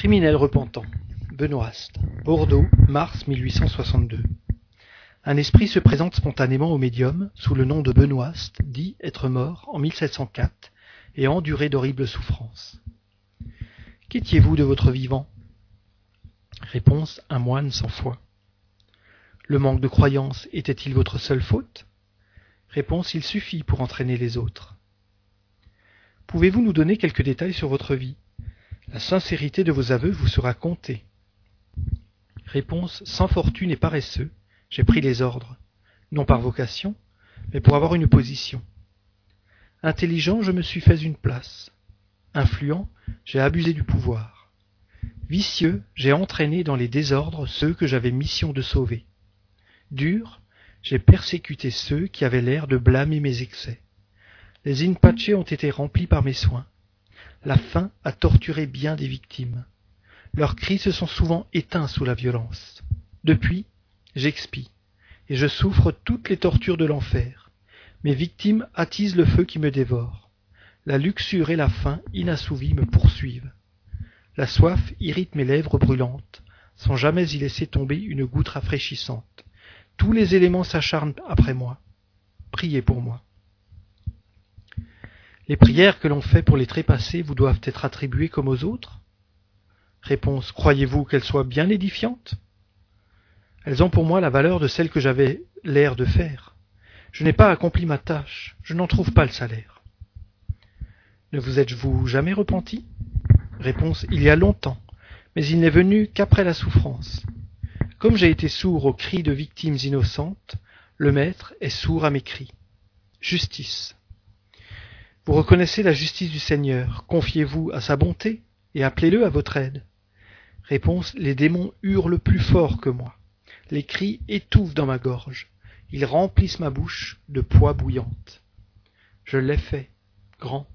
Criminel repentant. Benoist. Bordeaux, mars 1862. Un esprit se présente spontanément au médium sous le nom de Benoist, dit être mort en 1704 et enduré d'horribles souffrances. Qu'étiez-vous de votre vivant? Réponse un moine sans foi. Le manque de croyance était-il votre seule faute? Réponse il suffit pour entraîner les autres. Pouvez-vous nous donner quelques détails sur votre vie? La sincérité de vos aveux vous sera comptée. Réponse sans fortune et paresseux, j'ai pris les ordres, non par vocation, mais pour avoir une position. Intelligent, je me suis fait une place. Influent, j'ai abusé du pouvoir. Vicieux, j'ai entraîné dans les désordres ceux que j'avais mission de sauver. Dur, j'ai persécuté ceux qui avaient l'air de blâmer mes excès. Les Inpache ont été remplis par mes soins. La faim a torturé bien des victimes. Leurs cris se sont souvent éteints sous la violence. Depuis, j'expie, et je souffre toutes les tortures de l'enfer. Mes victimes attisent le feu qui me dévore. La luxure et la faim inassouvies me poursuivent. La soif irrite mes lèvres brûlantes, sans jamais y laisser tomber une goutte rafraîchissante. Tous les éléments s'acharnent après moi. Priez pour moi. Les prières que l'on fait pour les trépassés vous doivent être attribuées comme aux autres? Réponse. Croyez-vous qu'elles soient bien édifiantes? Elles ont pour moi la valeur de celles que j'avais l'air de faire. Je n'ai pas accompli ma tâche, je n'en trouve pas le salaire. Ne vous êtes-vous jamais repenti? Réponse. Il y a longtemps, mais il n'est venu qu'après la souffrance. Comme j'ai été sourd aux cris de victimes innocentes, le Maître est sourd à mes cris. Justice. Vous reconnaissez la justice du Seigneur, confiez-vous à sa bonté et appelez-le à votre aide. Réponse Les démons hurlent plus fort que moi. Les cris étouffent dans ma gorge. Ils remplissent ma bouche de poids bouillante. Je l'ai fait, grand.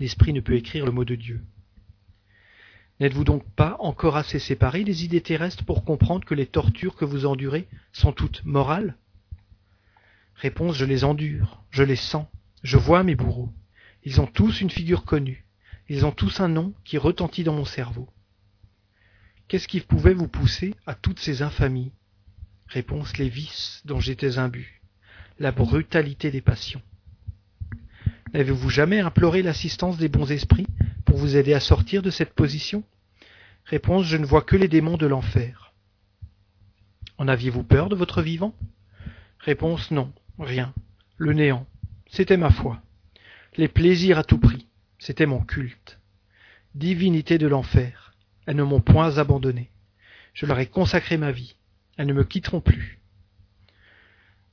L'esprit ne peut écrire le mot de Dieu. N'êtes-vous donc pas encore assez séparés des idées terrestres pour comprendre que les tortures que vous endurez sont toutes morales? Réponse Je les endure, je les sens, je vois mes bourreaux. Ils ont tous une figure connue. Ils ont tous un nom qui retentit dans mon cerveau. Qu'est-ce qui pouvait vous pousser à toutes ces infamies? Réponse les vices dont j'étais imbu, la brutalité des passions. N'avez-vous jamais imploré l'assistance des bons esprits pour vous aider à sortir de cette position? Réponse Je ne vois que les démons de l'enfer. En aviez-vous peur de votre vivant? Réponse Non, rien, le néant. C'était ma foi. Les plaisirs à tout prix, c'était mon culte. Divinité de l'enfer, elles ne m'ont point abandonné. Je leur ai consacré ma vie. Elles ne me quitteront plus.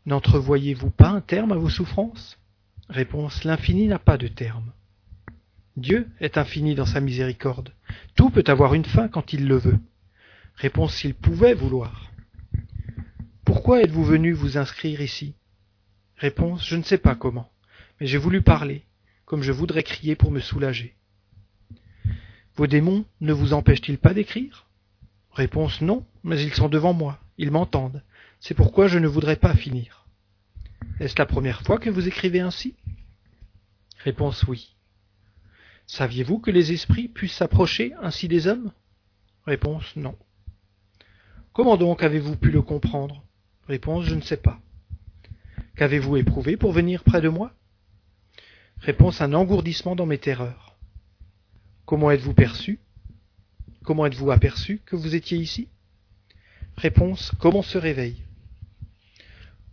N'entrevoyez-vous pas un terme à vos souffrances? Réponse L'infini n'a pas de terme. Dieu est infini dans sa miséricorde. Tout peut avoir une fin quand il le veut. Réponse S'il pouvait vouloir. Pourquoi êtes-vous venu vous inscrire ici? Réponse Je ne sais pas comment, mais j'ai voulu parler, comme je voudrais crier pour me soulager. Vos démons ne vous empêchent-ils pas d'écrire? Réponse Non, mais ils sont devant moi, ils m'entendent. C'est pourquoi je ne voudrais pas finir. Est-ce la première fois que vous écrivez ainsi? Réponse Oui. Saviez-vous que les esprits puissent s'approcher ainsi des hommes? Réponse Non. Comment donc avez-vous pu le comprendre? Réponse Je ne sais pas. Qu'avez-vous éprouvé pour venir près de moi? Réponse un engourdissement dans mes terreurs. Comment êtes-vous perçu? Comment êtes-vous aperçu que vous étiez ici? Réponse Comment se réveille?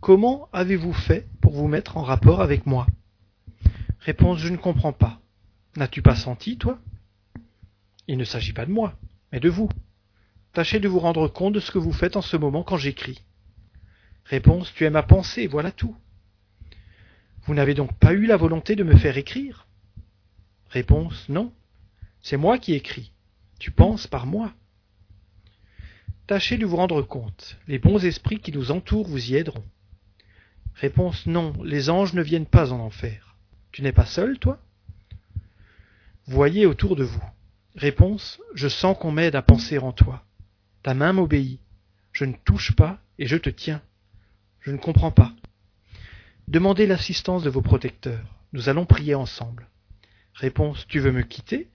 Comment avez-vous fait pour vous mettre en rapport avec moi? Réponse Je ne comprends pas. N'as-tu pas senti, toi? Il ne s'agit pas de moi, mais de vous. Tâchez de vous rendre compte de ce que vous faites en ce moment quand j'écris. Réponse Tu es ma pensée, voilà tout. Vous n'avez donc pas eu la volonté de me faire écrire? Réponse Non. C'est moi qui écris. Tu penses par moi. Tâchez de vous rendre compte. Les bons esprits qui nous entourent vous y aideront. Réponse Non. Les anges ne viennent pas en enfer. Tu n'es pas seul, toi? Voyez autour de vous. Réponse Je sens qu'on m'aide à penser en toi. Ta main m'obéit. Je ne touche pas et je te tiens. Je ne comprends pas. Demandez l'assistance de vos protecteurs. Nous allons prier ensemble. Réponse Tu veux me quitter?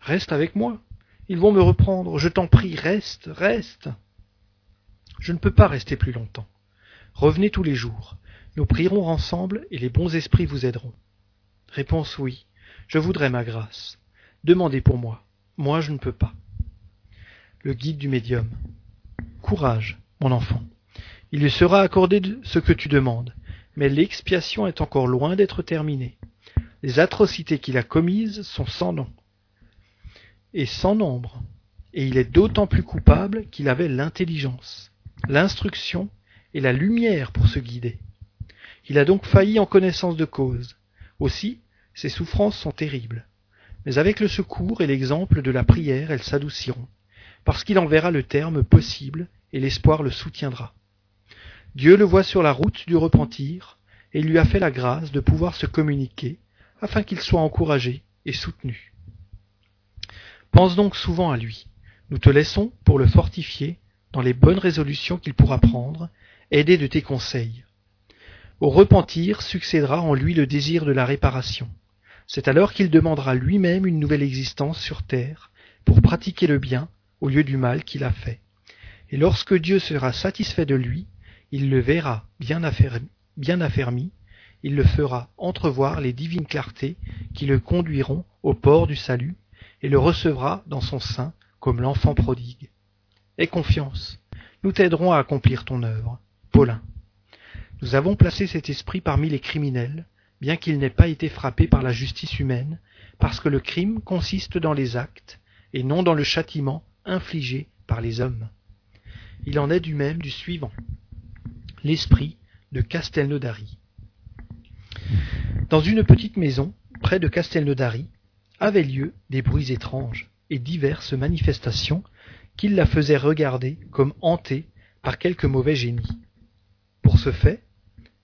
Reste avec moi. Ils vont me reprendre. Je t'en prie, reste, reste. Je ne peux pas rester plus longtemps. Revenez tous les jours. Nous prierons ensemble et les bons esprits vous aideront. Réponse oui. Je voudrais ma grâce. Demandez pour moi. Moi, je ne peux pas. Le guide du médium. Courage, mon enfant. Il lui sera accordé ce que tu demandes, mais l'expiation est encore loin d'être terminée. Les atrocités qu'il a commises sont sans nom et sans nombre, et il est d'autant plus coupable qu'il avait l'intelligence, l'instruction et la lumière pour se guider. Il a donc failli en connaissance de cause. Aussi, ses souffrances sont terribles. Mais avec le secours et l'exemple de la prière, elles s'adouciront, parce qu'il en verra le terme possible et l'espoir le soutiendra. Dieu le voit sur la route du repentir, et lui a fait la grâce de pouvoir se communiquer, afin qu'il soit encouragé et soutenu. Pense donc souvent à lui. Nous te laissons pour le fortifier dans les bonnes résolutions qu'il pourra prendre, aidé de tes conseils. Au repentir succédera en lui le désir de la réparation. C'est alors qu'il demandera lui-même une nouvelle existence sur terre pour pratiquer le bien au lieu du mal qu'il a fait. Et lorsque Dieu sera satisfait de lui, il le verra bien affermi, il le fera entrevoir les divines clartés qui le conduiront au port du salut et le recevra dans son sein comme l'enfant prodigue. Aie confiance, nous t'aiderons à accomplir ton œuvre. Paulin. Nous avons placé cet esprit parmi les criminels, bien qu'il n'ait pas été frappé par la justice humaine, parce que le crime consiste dans les actes, et non dans le châtiment infligé par les hommes. Il en est du même du suivant. L'esprit de Castelnaudary. Dans une petite maison, près de Castelnaudary, avaient lieu des bruits étranges et diverses manifestations qui la faisaient regarder comme hantée par quelque mauvais génie. Pour ce fait,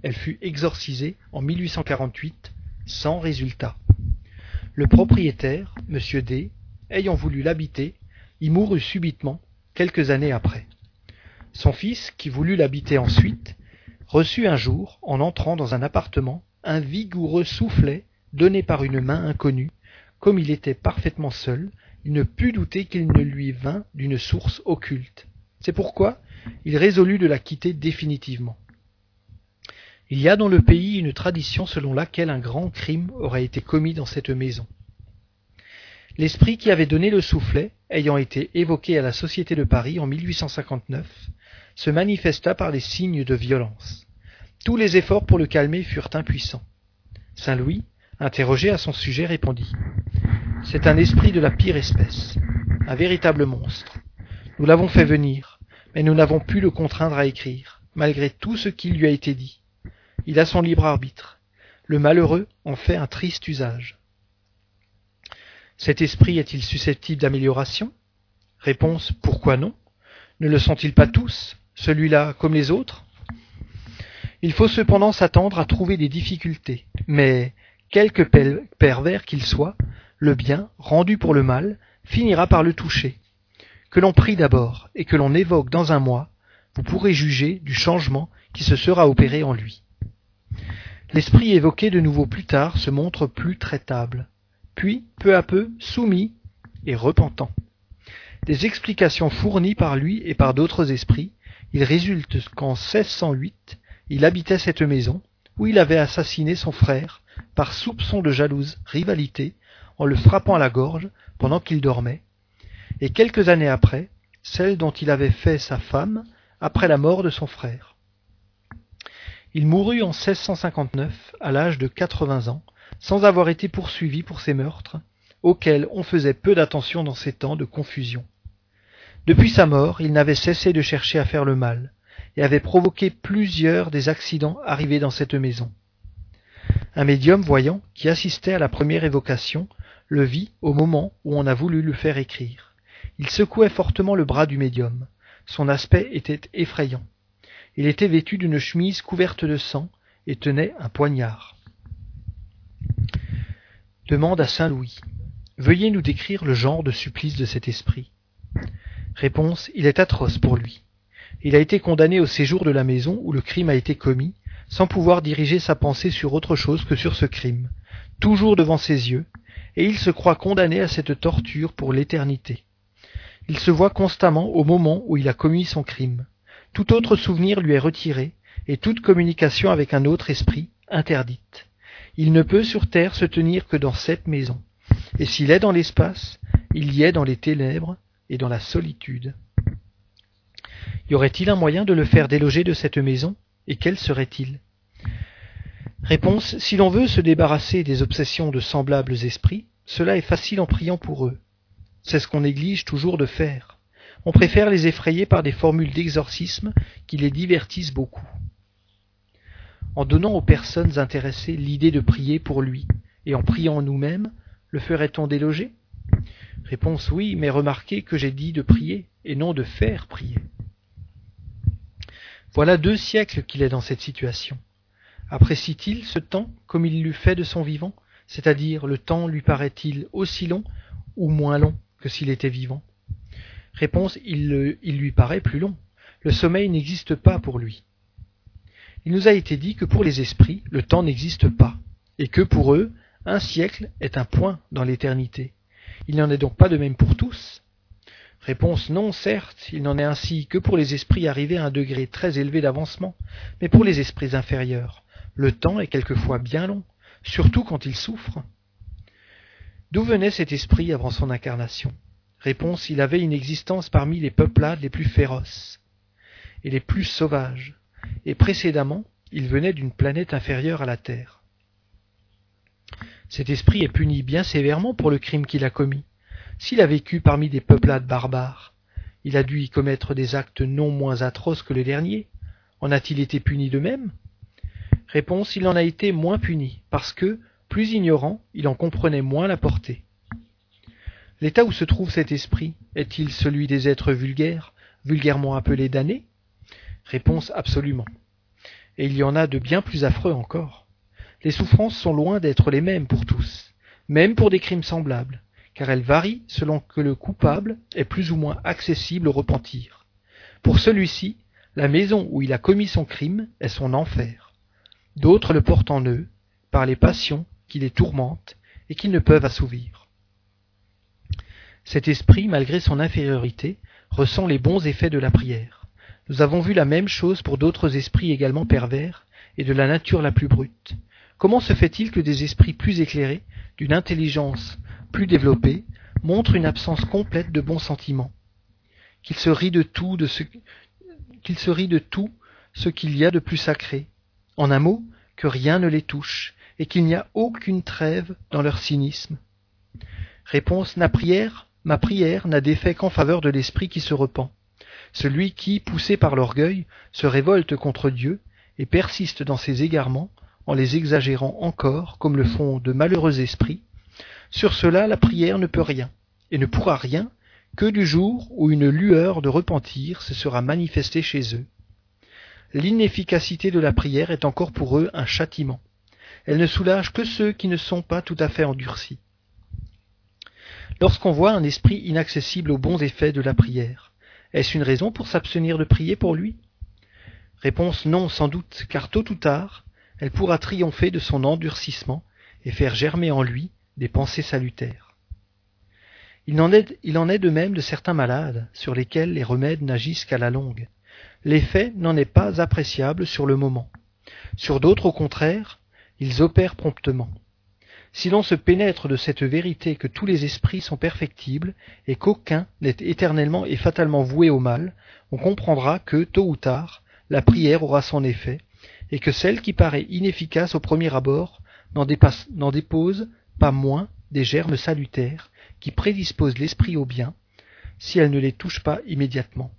elle fut exorcisée en 1848 sans résultat. Le propriétaire, M. D, ayant voulu l'habiter, y mourut subitement quelques années après. Son fils, qui voulut l'habiter ensuite, reçut un jour, en entrant dans un appartement, un vigoureux soufflet donné par une main inconnue comme il était parfaitement seul, il ne put douter qu'il ne lui vînt d'une source occulte. C'est pourquoi il résolut de la quitter définitivement. Il y a dans le pays une tradition selon laquelle un grand crime aurait été commis dans cette maison. L'esprit qui avait donné le soufflet, ayant été évoqué à la Société de Paris en 1859, se manifesta par des signes de violence. Tous les efforts pour le calmer furent impuissants. Saint Louis, interrogé à son sujet, répondit c'est un esprit de la pire espèce, un véritable monstre. Nous l'avons fait venir, mais nous n'avons pu le contraindre à écrire, malgré tout ce qui lui a été dit. Il a son libre arbitre. Le malheureux en fait un triste usage. Cet esprit est-il susceptible d'amélioration? Réponse pourquoi non? Ne le sont-ils pas tous, celui-là comme les autres? Il faut cependant s'attendre à trouver des difficultés, mais quelque pervers qu'il soit, le bien, rendu pour le mal, finira par le toucher. Que l'on prie d'abord et que l'on évoque dans un mois, vous pourrez juger du changement qui se sera opéré en lui. L'esprit évoqué de nouveau plus tard se montre plus traitable, puis peu à peu soumis et repentant. Des explications fournies par lui et par d'autres esprits, il résulte qu'en 1608, il habitait cette maison, où il avait assassiné son frère par soupçon de jalouse rivalité en le frappant à la gorge pendant qu'il dormait, et quelques années après, celle dont il avait fait sa femme après la mort de son frère. Il mourut en 1659 à l'âge de 80 ans, sans avoir été poursuivi pour ces meurtres, auxquels on faisait peu d'attention dans ces temps de confusion. Depuis sa mort, il n'avait cessé de chercher à faire le mal, et avait provoqué plusieurs des accidents arrivés dans cette maison. Un médium voyant, qui assistait à la première évocation, le vit au moment où on a voulu le faire écrire. Il secouait fortement le bras du médium. Son aspect était effrayant. Il était vêtu d'une chemise couverte de sang et tenait un poignard. Demande à Saint Louis. Veuillez nous décrire le genre de supplice de cet esprit. Réponse. Il est atroce pour lui. Il a été condamné au séjour de la maison où le crime a été commis, sans pouvoir diriger sa pensée sur autre chose que sur ce crime, toujours devant ses yeux, et il se croit condamné à cette torture pour l'éternité. Il se voit constamment au moment où il a commis son crime. Tout autre souvenir lui est retiré, et toute communication avec un autre esprit interdite. Il ne peut sur terre se tenir que dans cette maison, et s'il est dans l'espace, il y est dans les ténèbres et dans la solitude. Y aurait-il un moyen de le faire déloger de cette maison, et quel serait-il? Réponse Si l'on veut se débarrasser des obsessions de semblables esprits, cela est facile en priant pour eux. C'est ce qu'on néglige toujours de faire. On préfère les effrayer par des formules d'exorcisme qui les divertissent beaucoup. En donnant aux personnes intéressées l'idée de prier pour lui, et en priant nous-mêmes, le ferait-on déloger? Réponse oui, mais remarquez que j'ai dit de prier, et non de faire prier. Voilà deux siècles qu'il est dans cette situation. Apprécie-t-il ce temps comme il l'eût fait de son vivant? C'est-à-dire le temps lui paraît-il aussi long ou moins long que s'il était vivant? Réponse il, il lui paraît plus long. Le sommeil n'existe pas pour lui. Il nous a été dit que pour les esprits, le temps n'existe pas, et que pour eux, un siècle est un point dans l'éternité. Il n'en est donc pas de même pour tous. Réponse non, certes, il n'en est ainsi que pour les esprits arrivés à un degré très élevé d'avancement, mais pour les esprits inférieurs, le temps est quelquefois bien long, surtout quand ils souffrent. D'où venait cet esprit avant son incarnation? Réponse il avait une existence parmi les peuplades les plus féroces et les plus sauvages, et précédemment il venait d'une planète inférieure à la Terre. Cet esprit est puni bien sévèrement pour le crime qu'il a commis. S'il a vécu parmi des peuplades barbares, il a dû y commettre des actes non moins atroces que le dernier. En a-t-il été puni de même? Réponse Il en a été moins puni, parce que, plus ignorant, il en comprenait moins la portée. L'état où se trouve cet esprit est-il celui des êtres vulgaires, vulgairement appelés damnés? Réponse absolument. Et il y en a de bien plus affreux encore. Les souffrances sont loin d'être les mêmes pour tous, même pour des crimes semblables, car elles varient selon que le coupable est plus ou moins accessible au repentir. Pour celui-ci, la maison où il a commis son crime est son enfer. D'autres le portent en eux, par les passions qui les tourmentent et qu'ils ne peuvent assouvir. Cet esprit, malgré son infériorité, ressent les bons effets de la prière. Nous avons vu la même chose pour d'autres esprits également pervers et de la nature la plus brute. Comment se fait-il que des esprits plus éclairés, d'une intelligence plus développée, montrent une absence complète de bons sentiments? Qu'ils se rient de tout, ce de tout ce qu'il y a de plus sacré, en un mot, que rien ne les touche, et qu'il n'y a aucune trêve dans leur cynisme. Réponse Ma prière, ma prière n'a d'effet qu'en faveur de l'esprit qui se repent. Celui qui, poussé par l'orgueil, se révolte contre Dieu et persiste dans ses égarements, en les exagérant encore, comme le font de malheureux esprits, sur cela la prière ne peut rien, et ne pourra rien que du jour où une lueur de repentir se sera manifestée chez eux l'inefficacité de la prière est encore pour eux un châtiment. Elle ne soulage que ceux qui ne sont pas tout à fait endurcis. Lorsqu'on voit un esprit inaccessible aux bons effets de la prière, est-ce une raison pour s'abstenir de prier pour lui? Réponse non, sans doute, car tôt ou tard, elle pourra triompher de son endurcissement et faire germer en lui des pensées salutaires. Il en est, il en est de même de certains malades, sur lesquels les remèdes n'agissent qu'à la longue l'effet n'en est pas appréciable sur le moment. Sur d'autres, au contraire, ils opèrent promptement. Si l'on se pénètre de cette vérité que tous les esprits sont perfectibles et qu'aucun n'est éternellement et fatalement voué au mal, on comprendra que, tôt ou tard, la prière aura son effet, et que celle qui paraît inefficace au premier abord n'en dépose pas moins des germes salutaires qui prédisposent l'esprit au bien, si elle ne les touche pas immédiatement.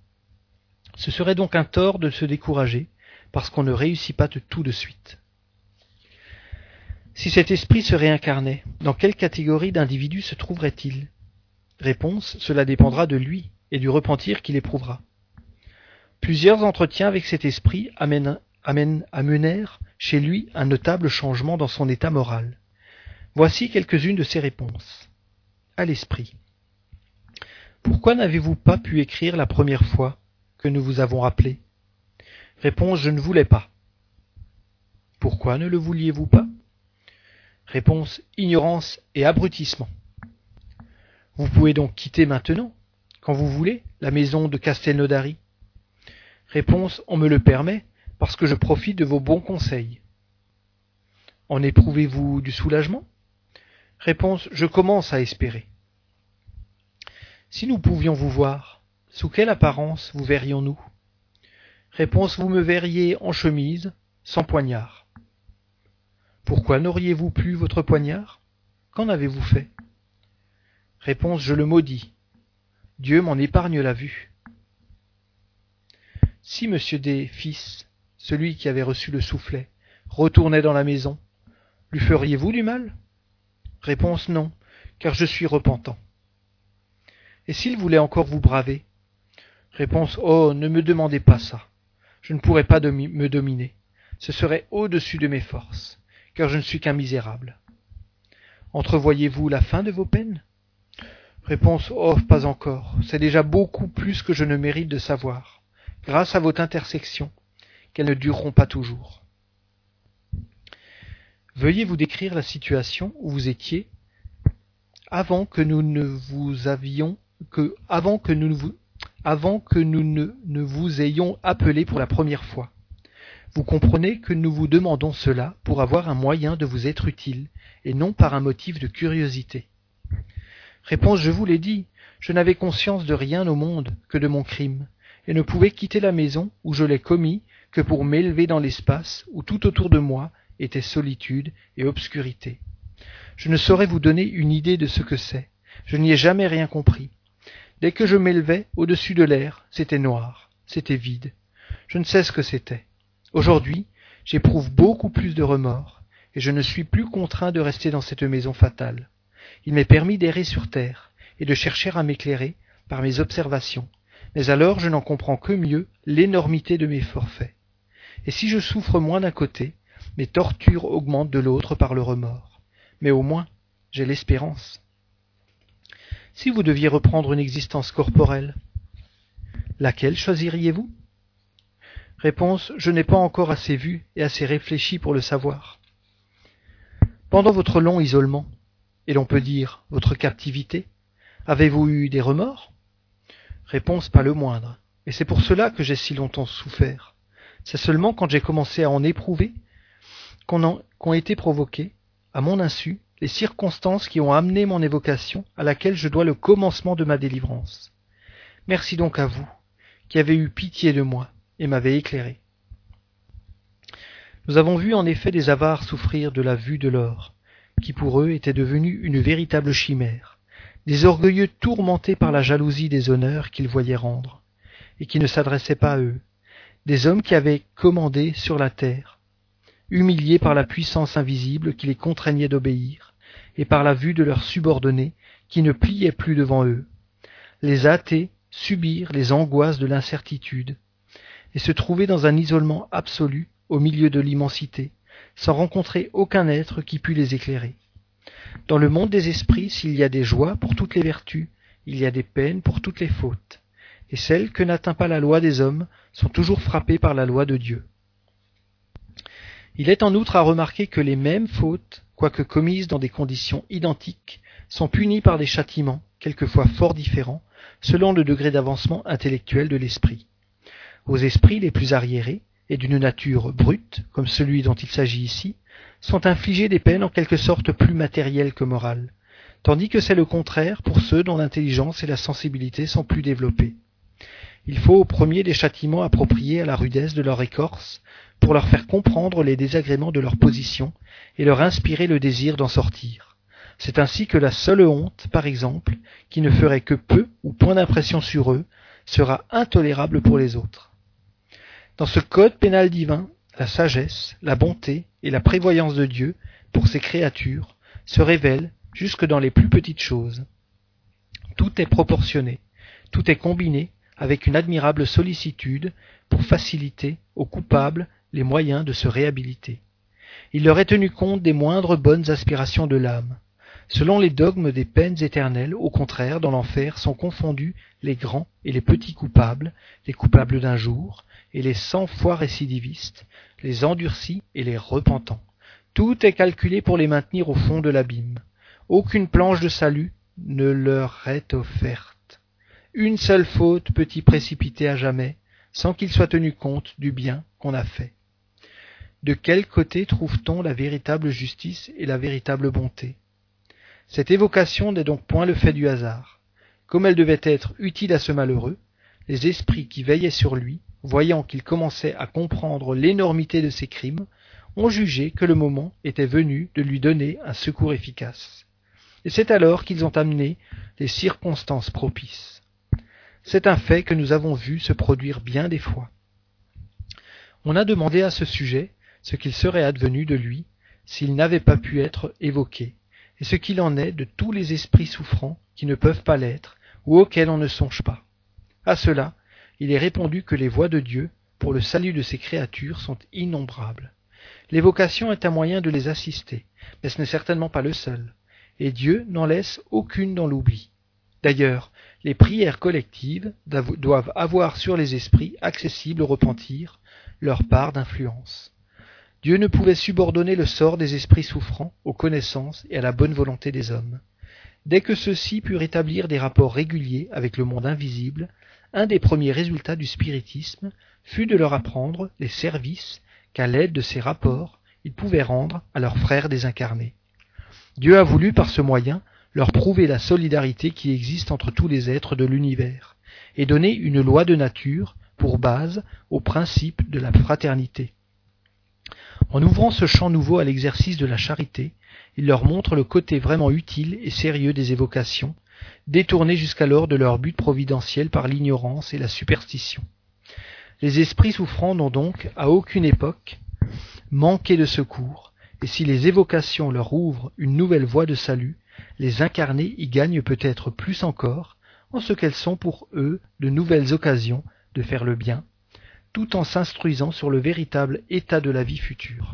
Ce serait donc un tort de se décourager, parce qu'on ne réussit pas de tout de suite. Si cet esprit se réincarnait, dans quelle catégorie d'individus se trouverait-il? Réponse, cela dépendra de lui et du repentir qu'il éprouvera. Plusieurs entretiens avec cet esprit amènent, chez lui un notable changement dans son état moral. Voici quelques-unes de ses réponses. À l'esprit. Pourquoi n'avez-vous pas pu écrire la première fois que nous vous avons appelé Réponse Je ne voulais pas. Pourquoi ne le vouliez-vous pas? Réponse Ignorance et abrutissement. Vous pouvez donc quitter maintenant, Quand vous voulez, la maison de Castelnaudary. Réponse On me le permet, parce que je profite de vos bons conseils. En éprouvez-vous du soulagement? Réponse Je commence à espérer. Si nous pouvions vous voir, sous quelle apparence vous verrions-nous? Réponse Vous me verriez en chemise, sans poignard. Pourquoi n'auriez-vous plus votre poignard? Qu'en avez-vous fait? Réponse Je le maudis. Dieu m'en épargne la vue. Si monsieur des fils, celui qui avait reçu le soufflet, retournait dans la maison, lui feriez-vous du mal? Réponse non, car je suis repentant. Et s'il voulait encore vous braver? Réponse Oh, ne me demandez pas ça. Je ne pourrais pas me dominer. Ce serait au-dessus de mes forces, car je ne suis qu'un misérable. Entrevoyez-vous la fin de vos peines? Réponse Oh, pas encore. C'est déjà beaucoup plus que je ne mérite de savoir, grâce à votre intersection, qu'elles ne dureront pas toujours. Veuillez vous décrire la situation où vous étiez avant que nous ne vous avions que avant que nous avant que nous ne vous ayons appelé pour la première fois. Vous comprenez que nous vous demandons cela pour avoir un moyen de vous être utile, et non par un motif de curiosité. Réponse Je vous l'ai dit, je n'avais conscience de rien au monde que de mon crime, et ne pouvais quitter la maison où je l'ai commis que pour m'élever dans l'espace où tout autour de moi était solitude et obscurité. Je ne saurais vous donner une idée de ce que c'est. Je n'y ai jamais rien compris. Dès que je m'élevais au-dessus de l'air, c'était noir, c'était vide. Je ne sais ce que c'était. Aujourd'hui, j'éprouve beaucoup plus de remords, et je ne suis plus contraint de rester dans cette maison fatale. Il m'est permis d'errer sur terre, et de chercher à m'éclairer par mes observations, mais alors je n'en comprends que mieux l'énormité de mes forfaits. Et si je souffre moins d'un côté, mes tortures augmentent de l'autre par le remords. Mais au moins, j'ai l'espérance. Si vous deviez reprendre une existence corporelle, laquelle choisiriez-vous? Réponse Je n'ai pas encore assez vu et assez réfléchi pour le savoir. Pendant votre long isolement, et l'on peut dire votre captivité, avez-vous eu des remords? Réponse Pas le moindre. Et c'est pour cela que j'ai si longtemps souffert. C'est seulement quand j'ai commencé à en éprouver qu'ont été provoquées, à mon insu, les circonstances qui ont amené mon évocation à laquelle je dois le commencement de ma délivrance. Merci donc à vous, qui avez eu pitié de moi, et m'avait éclairé. Nous avons vu en effet des avares souffrir de la vue de l'or, qui pour eux était devenu une véritable chimère, des orgueilleux tourmentés par la jalousie des honneurs qu'ils voyaient rendre, et qui ne s'adressaient pas à eux, des hommes qui avaient commandé sur la terre, humiliés par la puissance invisible qui les contraignait d'obéir, et par la vue de leurs subordonnés qui ne pliaient plus devant eux. Les athées subirent les angoisses de l'incertitude, et se trouver dans un isolement absolu au milieu de l'immensité, sans rencontrer aucun être qui pût les éclairer. Dans le monde des esprits, s'il y a des joies pour toutes les vertus, il y a des peines pour toutes les fautes, et celles que n'atteint pas la loi des hommes sont toujours frappées par la loi de Dieu. Il est en outre à remarquer que les mêmes fautes, quoique commises dans des conditions identiques, sont punies par des châtiments, quelquefois fort différents, selon le degré d'avancement intellectuel de l'esprit aux esprits les plus arriérés, et d'une nature brute, comme celui dont il s'agit ici, sont infligées des peines en quelque sorte plus matérielles que morales, tandis que c'est le contraire pour ceux dont l'intelligence et la sensibilité sont plus développées. Il faut au premier des châtiments appropriés à la rudesse de leur écorce, pour leur faire comprendre les désagréments de leur position et leur inspirer le désir d'en sortir. C'est ainsi que la seule honte, par exemple, qui ne ferait que peu ou point d'impression sur eux, sera intolérable pour les autres. Dans ce code pénal divin, la sagesse, la bonté et la prévoyance de Dieu pour ses créatures se révèlent jusque dans les plus petites choses. Tout est proportionné, tout est combiné avec une admirable sollicitude pour faciliter aux coupables les moyens de se réhabiliter. Il leur est tenu compte des moindres bonnes aspirations de l'âme. Selon les dogmes des peines éternelles, au contraire, dans l'enfer sont confondus les grands et les petits coupables, les coupables d'un jour, et les cent fois récidivistes, les endurcis et les repentants. Tout est calculé pour les maintenir au fond de l'abîme. Aucune planche de salut ne leur est offerte. Une seule faute peut y précipiter à jamais, sans qu'il soit tenu compte du bien qu'on a fait. De quel côté trouve-t-on la véritable justice et la véritable bonté? Cette évocation n'est donc point le fait du hasard. Comme elle devait être utile à ce malheureux, les esprits qui veillaient sur lui, voyant qu'il commençait à comprendre l'énormité de ses crimes, ont jugé que le moment était venu de lui donner un secours efficace. Et c'est alors qu'ils ont amené les circonstances propices. C'est un fait que nous avons vu se produire bien des fois. On a demandé à ce sujet ce qu'il serait advenu de lui s'il n'avait pas pu être évoqué, et ce qu'il en est de tous les esprits souffrants qui ne peuvent pas l'être, ou auxquels on ne songe pas. À cela, il est répondu que les voies de Dieu, pour le salut de ses créatures, sont innombrables. L'évocation est un moyen de les assister, mais ce n'est certainement pas le seul, et Dieu n'en laisse aucune dans l'oubli. D'ailleurs, les prières collectives doivent avoir sur les esprits accessibles au repentir leur part d'influence. Dieu ne pouvait subordonner le sort des esprits souffrants aux connaissances et à la bonne volonté des hommes. Dès que ceux-ci purent établir des rapports réguliers avec le monde invisible, un des premiers résultats du spiritisme fut de leur apprendre les services qu'à l'aide de ces rapports ils pouvaient rendre à leurs frères désincarnés. Dieu a voulu par ce moyen leur prouver la solidarité qui existe entre tous les êtres de l'univers, et donner une loi de nature pour base au principe de la fraternité. En ouvrant ce champ nouveau à l'exercice de la charité, il leur montre le côté vraiment utile et sérieux des évocations, détournées jusqu'alors de leur but providentiel par l'ignorance et la superstition. Les esprits souffrants n'ont donc, à aucune époque, manqué de secours, et si les évocations leur ouvrent une nouvelle voie de salut, les incarnés y gagnent peut-être plus encore, en ce qu'elles sont pour eux de nouvelles occasions de faire le bien, tout en s'instruisant sur le véritable état de la vie future.